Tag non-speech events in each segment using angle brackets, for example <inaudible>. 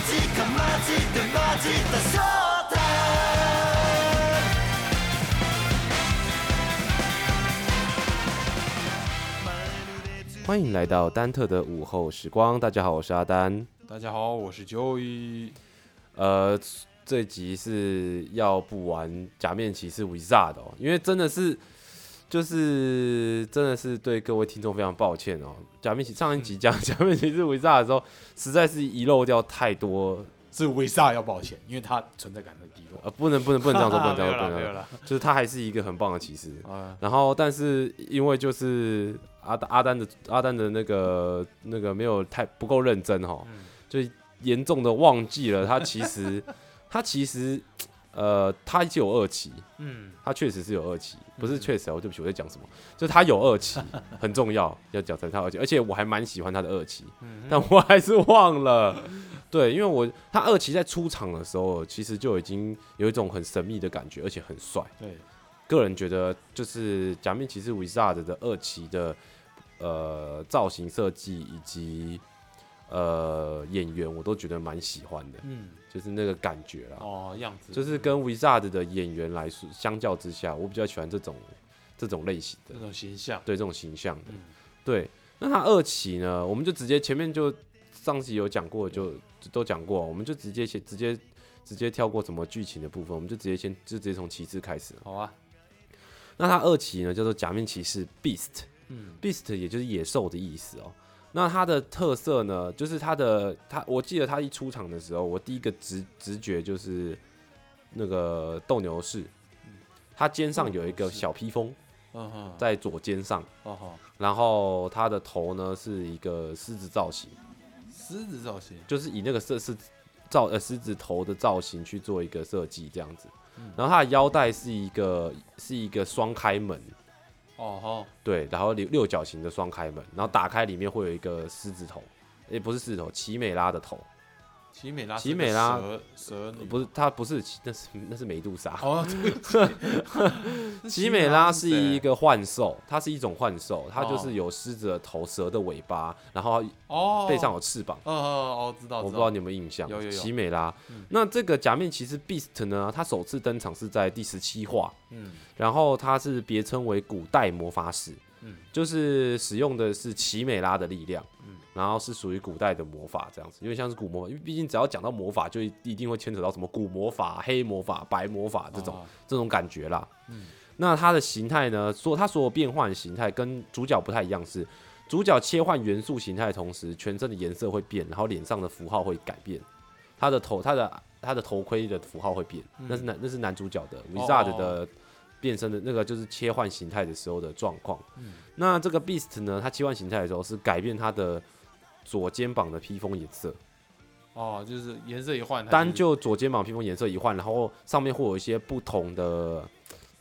ジかマジでマジだそうだ欢迎来到丹特的午后时光，大家好，我是阿丹。大家好，我是 Joey。呃，这集是要不玩假面骑士 Wizard 哦，因为真的是， 就是真的是对各位听众非常抱歉哦。假面骑上一集讲 <laughs> 假面骑士 Wizard 的时候，实在是遗漏掉太多，<laughs> 是维萨要抱歉，因为他存在感很低落。呃，不能不能不能这样说，不能这样说，<laughs> 不能这样了说，就是他还是一个很棒的骑士。啊，然后，但是因为就是阿阿丹的阿丹的那个那个没有太不够认真哈，就严重的忘记了他其实他其实呃他就有二期，嗯，他确实是有二期，不是确实哦，对不起我在讲什么，就是他有二期 <laughs> 很重要，要讲成他二期，而且我还蛮喜欢他的二期，但我还是忘了。对，因为我他二期在出场的时候，其实就已经有一种很神秘的感觉，而且很帅。对，个人觉得就是假面骑士 Wizard 的二期的呃造型设计以及呃演员，我都觉得蛮喜欢的，嗯，就是那个感觉啦。哦，样子就是跟 Wizard 的演员来说，相较之下，我比较喜欢这种这种类型的这，种形象，对这种形象的。嗯对，那他二期呢，我们就直接前面就上集有讲过，就就都讲过，我们就直接先直接直接跳过什么剧情的部分，我们就直接先就直接从骑士开始。好啊，那他二期呢叫做假面骑士 Beast，嗯 Beast 也就是野兽的意思哦。那它的特色呢，就是它的它，我记得它一出场的时候，我第一个直直觉就是那个斗牛士，它肩上有一个小披风在左肩上，然后它的头呢是一个狮子造型，狮子造型，就是以那个设是造呃狮子头的造型去做一个设计这样子。然后它的腰带是一个是一个双开门，哦吼，对，然后六六角形的双开门，然后打开里面会有一个狮子头，也不是狮子头，奇美拉的头，奇美拉，奇美拉蛇不是它不是，那是那是美杜莎。哦，<laughs> 对 <laughs> 奇美拉是一个个幻兽，它是一种幻兽，它就哦。是有狮子的头、蛇的尾巴，然后哦，背上有翅膀。哦哦哦，知道，我不知道。你有没有印象，有有有。奇美拉。嗯。那这个假面骑士 Beast 呢？它首次登场是在第十七话，嗯。然后它是别称为古代魔法使，嗯。就是使用的是奇美拉的力量，嗯然后是属于古代的魔法这样子，因为像是古魔法，因为毕竟只要讲到魔法，就一一定会牵扯到什么古魔法、黑魔法、白魔法这种、哦这种感觉啦。嗯那它的形态呢，所它所有变换形态跟主角不太一样是。主角切换元素形态的同时，全身的颜色会变，然后脸上的符号会改变，他的头、他的他的头盔的符号会变，那是男那是男主角的哦 Wizard 的变身的那个就是切换形态的时候的状况。嗯那这个 Beast 呢，它切换形态的时候是改变它的左肩膀的披风颜色，哦，就是颜色一换，单就左肩膀披风颜色一换，然后上面会有一些不同的，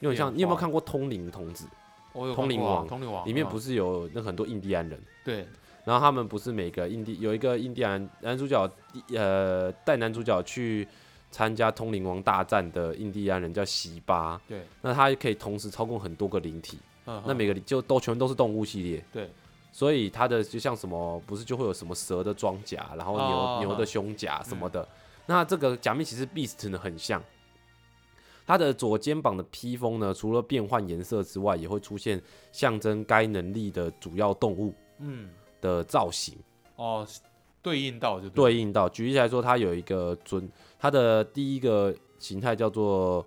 有点像你有没有看过《通灵童子？我有通灵王。通灵王》？里面不是是有那很多印第安人？对，然后他们不是每个印第有一个印第安男主角，呃，带男主角去参加通灵王大战的印第安人叫席巴，对，那他可以同时操控很多个灵体，嗯那每个就都全都是动物系列，对，所以它的就像什么，不是就会有什么蛇的装甲，然后牛、哦牛的胸甲什么的。那这个假面骑士 Beast 呢很像，它的左肩膀的披风呢，除了变换颜色之外，也会出现象征该能力的主要动物嗯，的造型。哦，对应到就对应到，举例来说，它有一个准，它的第一个形态叫做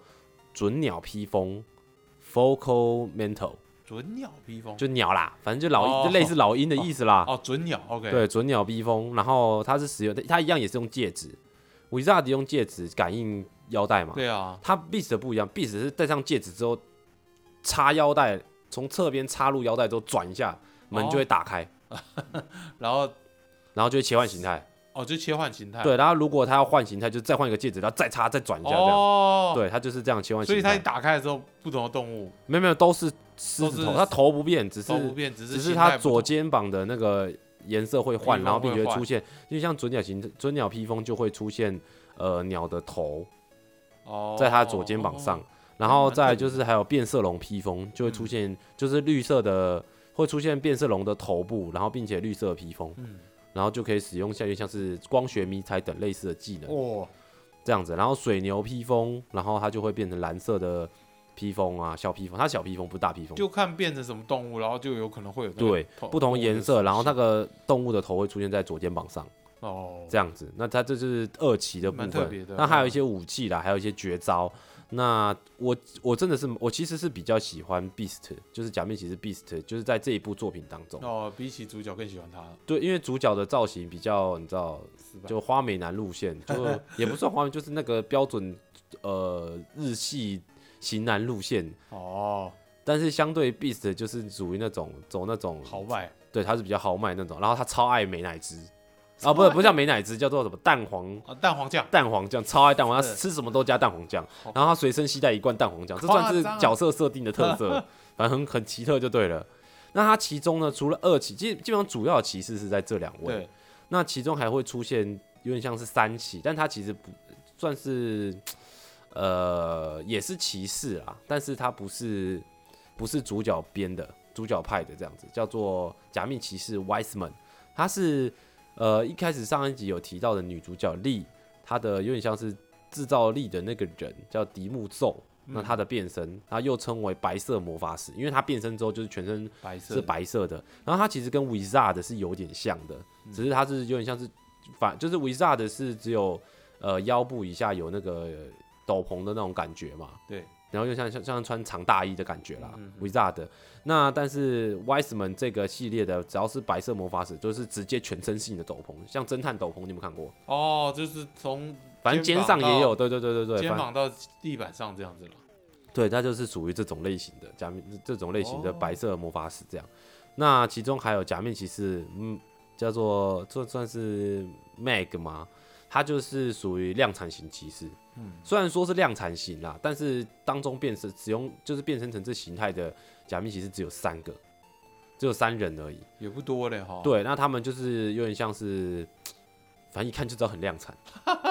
准鸟披风 （Focal Mental），准鸟逼风，就鸟啦，反正就老就类似老鹰的意思啦。哦，准鸟，OK，对，准鸟逼疯，然后它是使用，它一样也是用戒指，Wizard 用戒指感应腰带嘛。对啊，它 Beast 的不一样，Beast 是戴上戒指之后插腰带，从侧边插入腰带之后转一下，门就会打开，<laughs> 然后然后就会切换形态。哦，就切换形态，对，然后如果他要换形态，就再换一个戒指，然后再插再转一下这样。哦，，对，他就是这样切换所以它一。打开的时候，不同的动物。没有没有，都是狮子头，它头不变，只是都不变，只是只是形它左肩膀的那个颜色会换，然后并且会出现，就像准鸟形准鸟披风就会出现呃鸟的头哦，在它左肩膀上，然后再就是还有变色龙披风就会出现，就是绿色的会出现变色龙的头部，然后并且绿色的披风，嗯，然后就可以使用下面像是光学迷彩等类似的技能，哦，这样子。然后水牛披风，然后它就会变成蓝色的披风啊，小披风，它小披风不是大披风，就看变成什么动物，然后就有可能会有那个对不同颜色，然后那个个动物的头会出现在左肩膀上，哦，这样子。那它这是二期的部分那还有一些武器啦，还有一些绝招。那我我真的是我其实是比较喜欢 Beast，就是假面骑士 Beast，就是在这一部作品当中，哦，比起主角更喜欢他，对，因为主角的造型比较你知道，就花美男路线，就 <laughs> 也不算花美，就是那个标准呃日系型男路线。哦，但是相对 Beast 就是属于那种走那种豪迈，对，他是比较豪迈那种，然后他超爱美乃滋，啊，不是不是叫美乃滋，叫做什么蛋黄啊，蛋黄酱，蛋黄酱，超爱蛋黄，他吃什么都加蛋黄酱，然后他随身携带一罐蛋黄酱，这算是角色设定的特色，<laughs> 反正很很奇特就对了。那他其中呢，除了二骑，基基本上主要的骑士是在这两位，对，那其中还会出现有点像是三骑，但他其实不算是，呃，也是骑士啦，但是他不是不是主角编的，主角派的这样子，叫做假面骑士 Wiseman，他是呃一开始上一集有提到的女主角丽，她的有点像是制造力的那个人叫迪木奏。那她的变身，她又称为白色魔法使，因为她变身之后就是全身白色。是白色的，然后她其实跟 Wizard 是有点像的，嗯。只是她是有点像是反，就是 Wizard 是只有呃腰部以下有那个斗篷的那种感觉嘛，对，然后又像像像穿长大衣的感觉啦、嗯 w i z a r d 那但是 Wiseman 这个系列的只要是白色魔法使，就是直接全身性的斗篷，像侦探斗篷，你有没有看过？哦，就是从反正肩上也有，对对对对对，肩膀到地板上这样子了，对，它就是属于这种类型的假面，这种类型的哦白色魔法使这样。那其中还有假面骑士，嗯，叫做这算是 Mag 吗？它就是属于量产型骑士。嗯，虽然说是量产型啦，但是当中变身使用就是变身成这形态的假面骑士只有三个，只有三人而已。也不多嘞哈，，对，那他们就是有点像是，反正一看就知道很量产。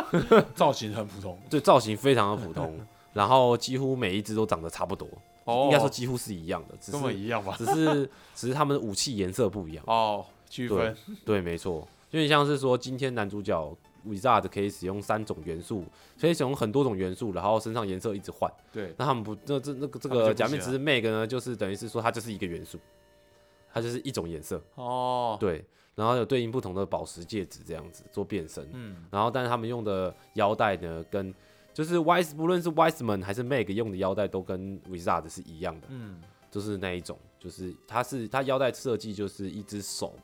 <laughs> 造型很普通，对，造型非常的普通，<laughs> 然后几乎每一只都长得差不多。哦，应该说几乎是一样的，只是一样吧，只是只是他们的武器颜色不一样。哦，区分，对，没错，有点像是说今天男主角 Wizard 可以使用三种元素，可以使用很多种元素，然后身上颜色一直换。对，那他们不，那这那个这个假面骑士 Meg 呢，就是等于是说它就是一个元素，它就是一种颜色。哦，对，然后有对应不同的宝石戒指这样子做变身。嗯，然后但是他们用的腰带呢，跟就是 Wise 不论是 Wiseman 还是 Meg 用的腰带都跟 Wizard 是一样的。嗯，就是那一种，就是它是它腰带设计就是一只手，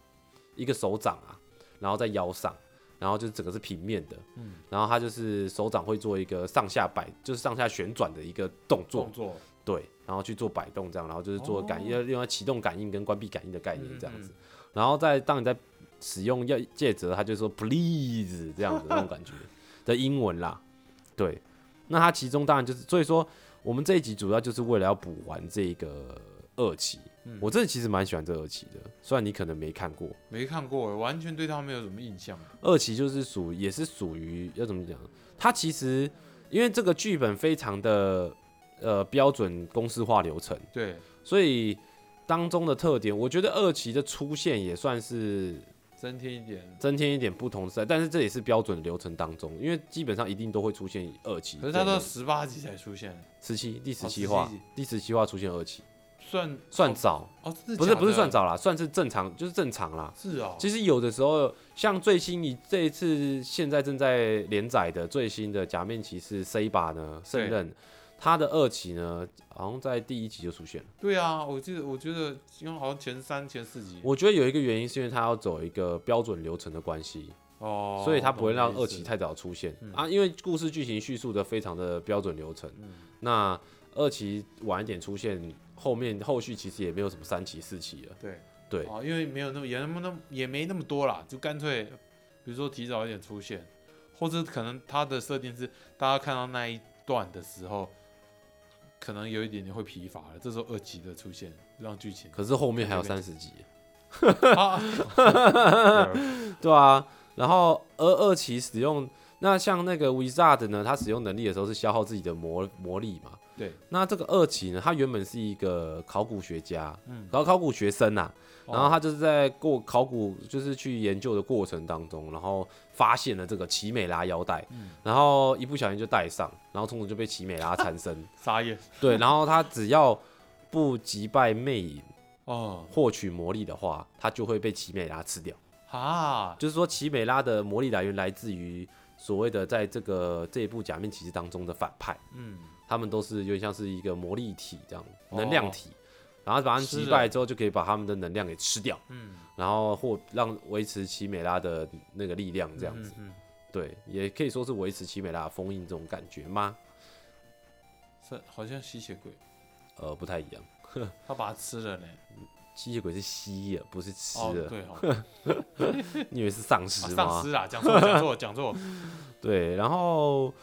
一个手掌啊，然后在腰上，然后就是整个是平面的，嗯，然后它就是手掌会做一个上下摆，就是上下旋转的一个动作动，作，对，然后去做摆动这样，然后就是做感应，哦用来启动感应跟关闭感应的概念这样子，嗯然后在当你在使用要戒指，它就说 please 这样子那种感觉 <laughs> 的英文啦，对，那它其中当然就是，所以说我们这一集主要就是为了要补完这个二期，嗯。我真的其实蛮喜欢这二期的，虽然你可能没看过，没看过，完全对他没有什么印象，二期就是属也是属于要怎么讲？它其实因为这个剧本非常的呃标准公式化流程，对，所以当中的特点，我觉得二期的出现也算是增添一点，增添一点不同色彩，但是这也是标准流程当中，因为基本上一定都会出现二期。可是它到十八集才出现，十七第十哦七话，第十七话出现二期，算算早，哦，不是不是算早啦，算是正常，就是正常啦。是哦，其实有的时候，像最新你这一次现在正在连载的最新的假面骑士 C 把呢圣刃，他的二期呢好像在第一集就出现了。对啊，我记得我觉得因为好像前三前四集。我觉得有一个原因是因为他要走一个标准流程的关系，哦，所以他不会让二期太早出现、嗯。啊，因为故事剧情叙述的非常的标准流程。嗯。那二期晚一点出现，后面后续其实也没有什么三期四期了。对对哦，因为没有那么也那么那也没那么多啦，就干脆比如说提早一点出现，或者可能它的设定是大家看到那一段的时候，可能有一点点会疲乏了，这时候二期的出现让剧情可是后面还有三十集，啊，<laughs> 对啊。然后而二期使用，那像那个 Wizard 呢，他使用能力的时候是消耗自己的魔魔力嘛。对，那这个二期呢，他原本是一个考古学家，嗯。然后考古学生呐、哦。然后他就是在过考古，就是去研究的过程当中，然后发现了这个奇美拉腰带，嗯。然后一不小心就戴上，然后从此就被奇美拉缠身。<laughs> 撒野对，然后他只要不击败魅影，哦。获取魔力的话，他就会被奇美拉吃掉。啊，就是说，奇美拉的魔力来源来自于所谓的在这个这一部假面骑士当中的反派，嗯，他们都是有点像是一个魔力体这样，哦能量体。然后把他们击败之后，就可以把他们的能量给吃掉，嗯，然后或让维持奇美拉的那个力量这样子。嗯，嗯对，也可以说是维持奇美拉封印这种感觉吗？是好像吸血鬼，呃，不太一样。<laughs> 他把它吃了呢。吸血鬼是吸的，不是吃哦，的。对哦，<laughs> 你以为是丧啊尸吗？丧尸啊，讲错讲错讲错。<laughs> 对，然后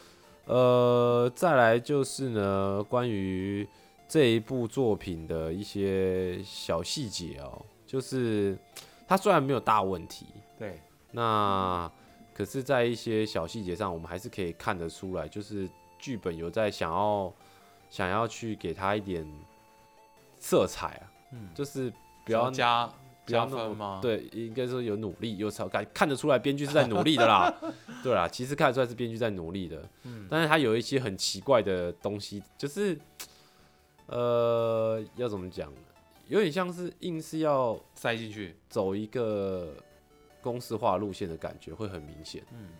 呃，再来就是呢，关于这一部作品的一些小细节哦，就是它虽然没有大问题，对，那可是，在一些小细节上，我们还是可以看得出来，就是剧本有在想要想要去给他一点色彩啊，嗯，就是不不要加加分吗？，对，应该说有努力，有少感看得出来编剧是在努力的啦。<laughs> 对啦，其实看得出来是编剧在努力的，嗯，但是他有一些很奇怪的东西，就是呃，要怎么讲？有点像是硬是要塞进去。走一个公式化路线的感觉，会很明显。嗯，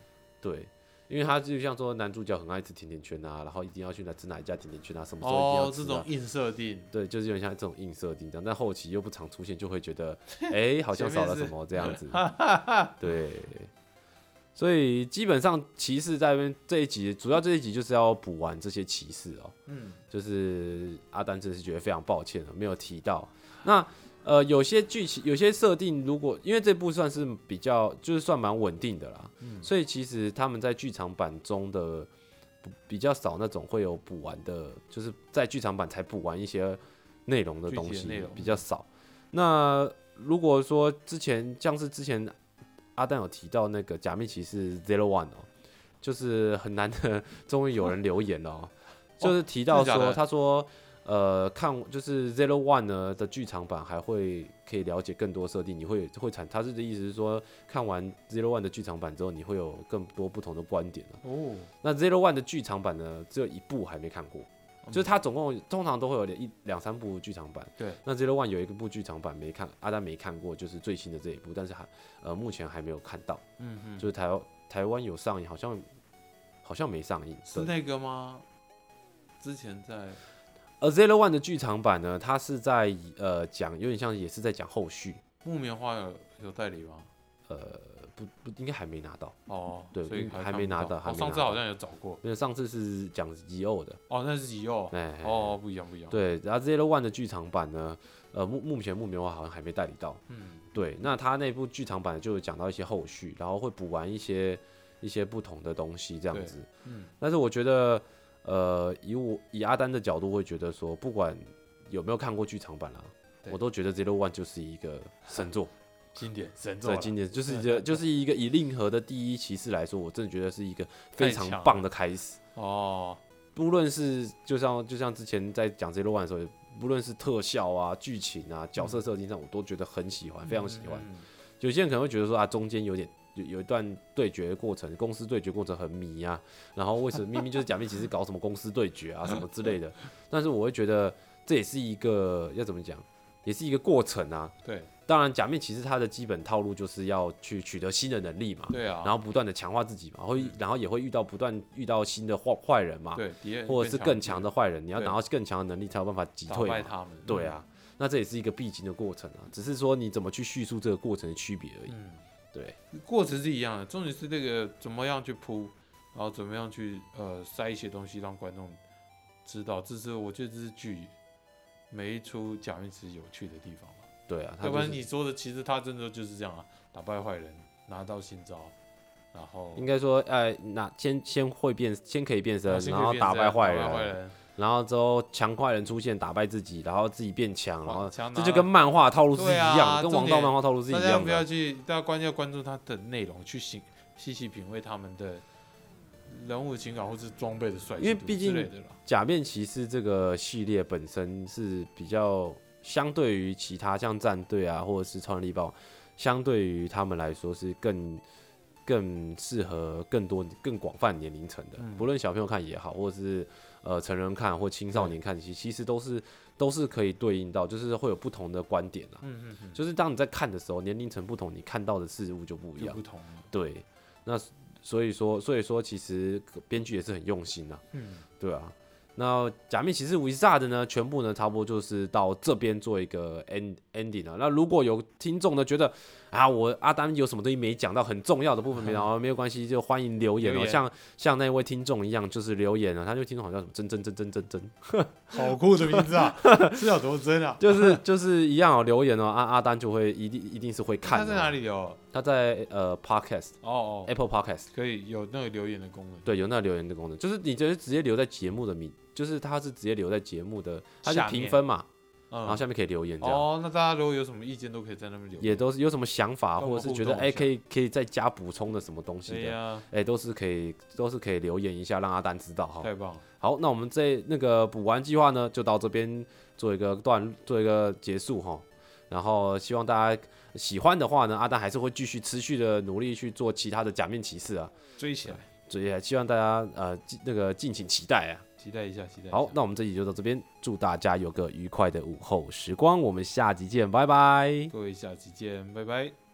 对，因为他就像说男主角很爱吃甜甜圈啊，然后一定要去哪吃哪一家甜甜圈啊，什么时候一定要哦，吃、啊这种硬设定，对，就是有点像这种硬设定这样，但后期又不常出现，就会觉得，哎、<laughs> 好像少了什么这样子。<laughs> 对，所以基本上骑士在这边这一集，主要这一集就是要补完这些骑士哦。嗯，就是阿丹真的是觉得非常抱歉了，没有提到。那呃，有些剧情、有些设定，如果因为这部算是比较，就是算蛮稳定的啦，嗯。所以其实他们在剧场版中的比较少那种会有补完的，就是在剧场版才补完一些内容的东西比较少。那如果说之前像是之前阿蛋有提到那个假面骑士 Zero One 哦，就是很难得，终于有人留言了、哦，就是提到说，他说呃看就是 Zero One 呢的剧场版还会可以了解更多设定，你会会产他是的意思是说看完 Zero One 的剧场版之后，你会有更多不同的观点啊。哦，那 Zero One 的剧场版呢，只有一部还没看过，嗯。就是它总共通常都会有一两三部剧场版。对，那 Zero One 有一个部剧场版没看，阿丹没看过，就是最新的这一部，但是还呃目前还没有看到，嗯嗯，就是台台湾有上映，好像好像没上映。是那个吗？之前在而 Zero One 的剧场版呢，它是在呃讲有点像也是在讲后续，木棉花有有代理吗？呃不不应该还没拿到，哦，对所以还没拿到还哦，没拿到上次好像有找过。因为上次是讲吉欧的，哦，那是吉奥。哎、哦，不一样不一样。，对，然后 Zero One 的剧场版呢，呃目目前木棉花好像还没代理到。嗯，对，那他那部剧场版就有讲到一些后续，然后会补完一些一些不同的东西这样子。嗯，但是我觉得，呃，以我以阿丹的角度会觉得说，不管有没有看过剧场版啦、对我都觉得 Zero One 就是一个神作，<laughs> 经典神作对，经典就是一个就是一个以令和的第一骑士来说，我真的觉得是一个非常棒的开始。哦，不论是就像就像之前在讲 Zero One 的时候，不论是特效啊、剧情啊、角色设定上，我都觉得很喜欢，非常喜欢。嗯。有些人可能会觉得说啊，中间有点有有一段对决的过程，公司对决过程很迷啊，然后为什么明明就是假面骑士搞什么公司对决啊什么之类的，但是我会觉得这也是一个要怎么讲，也是一个过程啊。对当然，假面骑士它的基本套路就是要去取得新的能力嘛，对啊，然后不断的强化自己嘛，会然后也会遇到不断遇到新的坏坏人嘛，对或者是更强的坏人，你要对拿到更强的能力才有办法击退他们。对啊，那这也是一个必经的过程啊，只是说你怎么去叙述这个过程的区别而已。嗯，对，过程是一样的，重点是这个怎么样去铺，然后怎么样去呃塞一些东西让观众知道，这是我觉得这是剧每一出假面骑士有趣的地方嘛。对啊，他要不然你说的，其实他真的就是这样啊，打败坏人，拿到新招，然后应该说，呃，那先先会变，先可以变身，先然后打败坏，人，然后之后强坏人出现，打败自己，然后自己变强，然后强这就跟漫画套路是一样的，跟王道漫画套路是一大家不要样的。去，大家关要关注它的内容，去细细细品味他们的人物的情感或是装备的帅气因为毕竟。假面骑士这个系列本身是比较相对于其他像战队啊，或者是超人力豹，相对于他们来说是更更适合更多更广泛年龄层的，嗯不论小朋友看也好，或者是呃成人看或青少年看，其其实都是都是可以对应到，就是会有不同的观点啊。嗯嗯嗯，就是当你在看的时候，年龄层不同，你看到的事物就不一样不。同。对，那所以说，所以说，其实编剧也是很用心啊。嗯，对啊，那假面骑士 Wizard 呢，全部呢差不多就是到这边做一个 end ending 了。那如果有听众呢觉得啊，我阿丹有什么东西没讲到很重要的部分没讲到，没有关系，就欢迎留言哦。像像那位听众一样，就是留言啊，他就听众好像什么真真真真真真，<laughs> 好酷的名字啊，<laughs> 是有多真啊？就是就是一样哦，留言哦，阿阿丹就会一定一定是会看。他在哪里留？他在呃 Podcast 哦哦，Apple Podcast。可以有那个留言的功能。对，有那个留言的功能，就是你直接直接留在节目的名，就是他是直接留在节目的，他是评分嘛，嗯，然后下面可以留言这样。哦，那大家如果有什么意见都可以在那边留言。也都是有什么想法，跟我们或者是觉得哎、互动一下可以可以再加补充的什么东西的，哎、都是可以都是可以留言一下，让阿丹知道哈。太棒了。好，那我们这那个补完计划呢，就到这边做一个段做一个结束哈。然后希望大家喜欢的话呢，阿丹还是会继续持续的努力去做其他的假面骑士啊，追起来，所以也希望大家呃敬那个敬请期待啊。期待一下，期待一下。好，那我们这集就到这边，祝大家有个愉快的午后时光，我们下集见，拜拜。各位下集见，拜拜。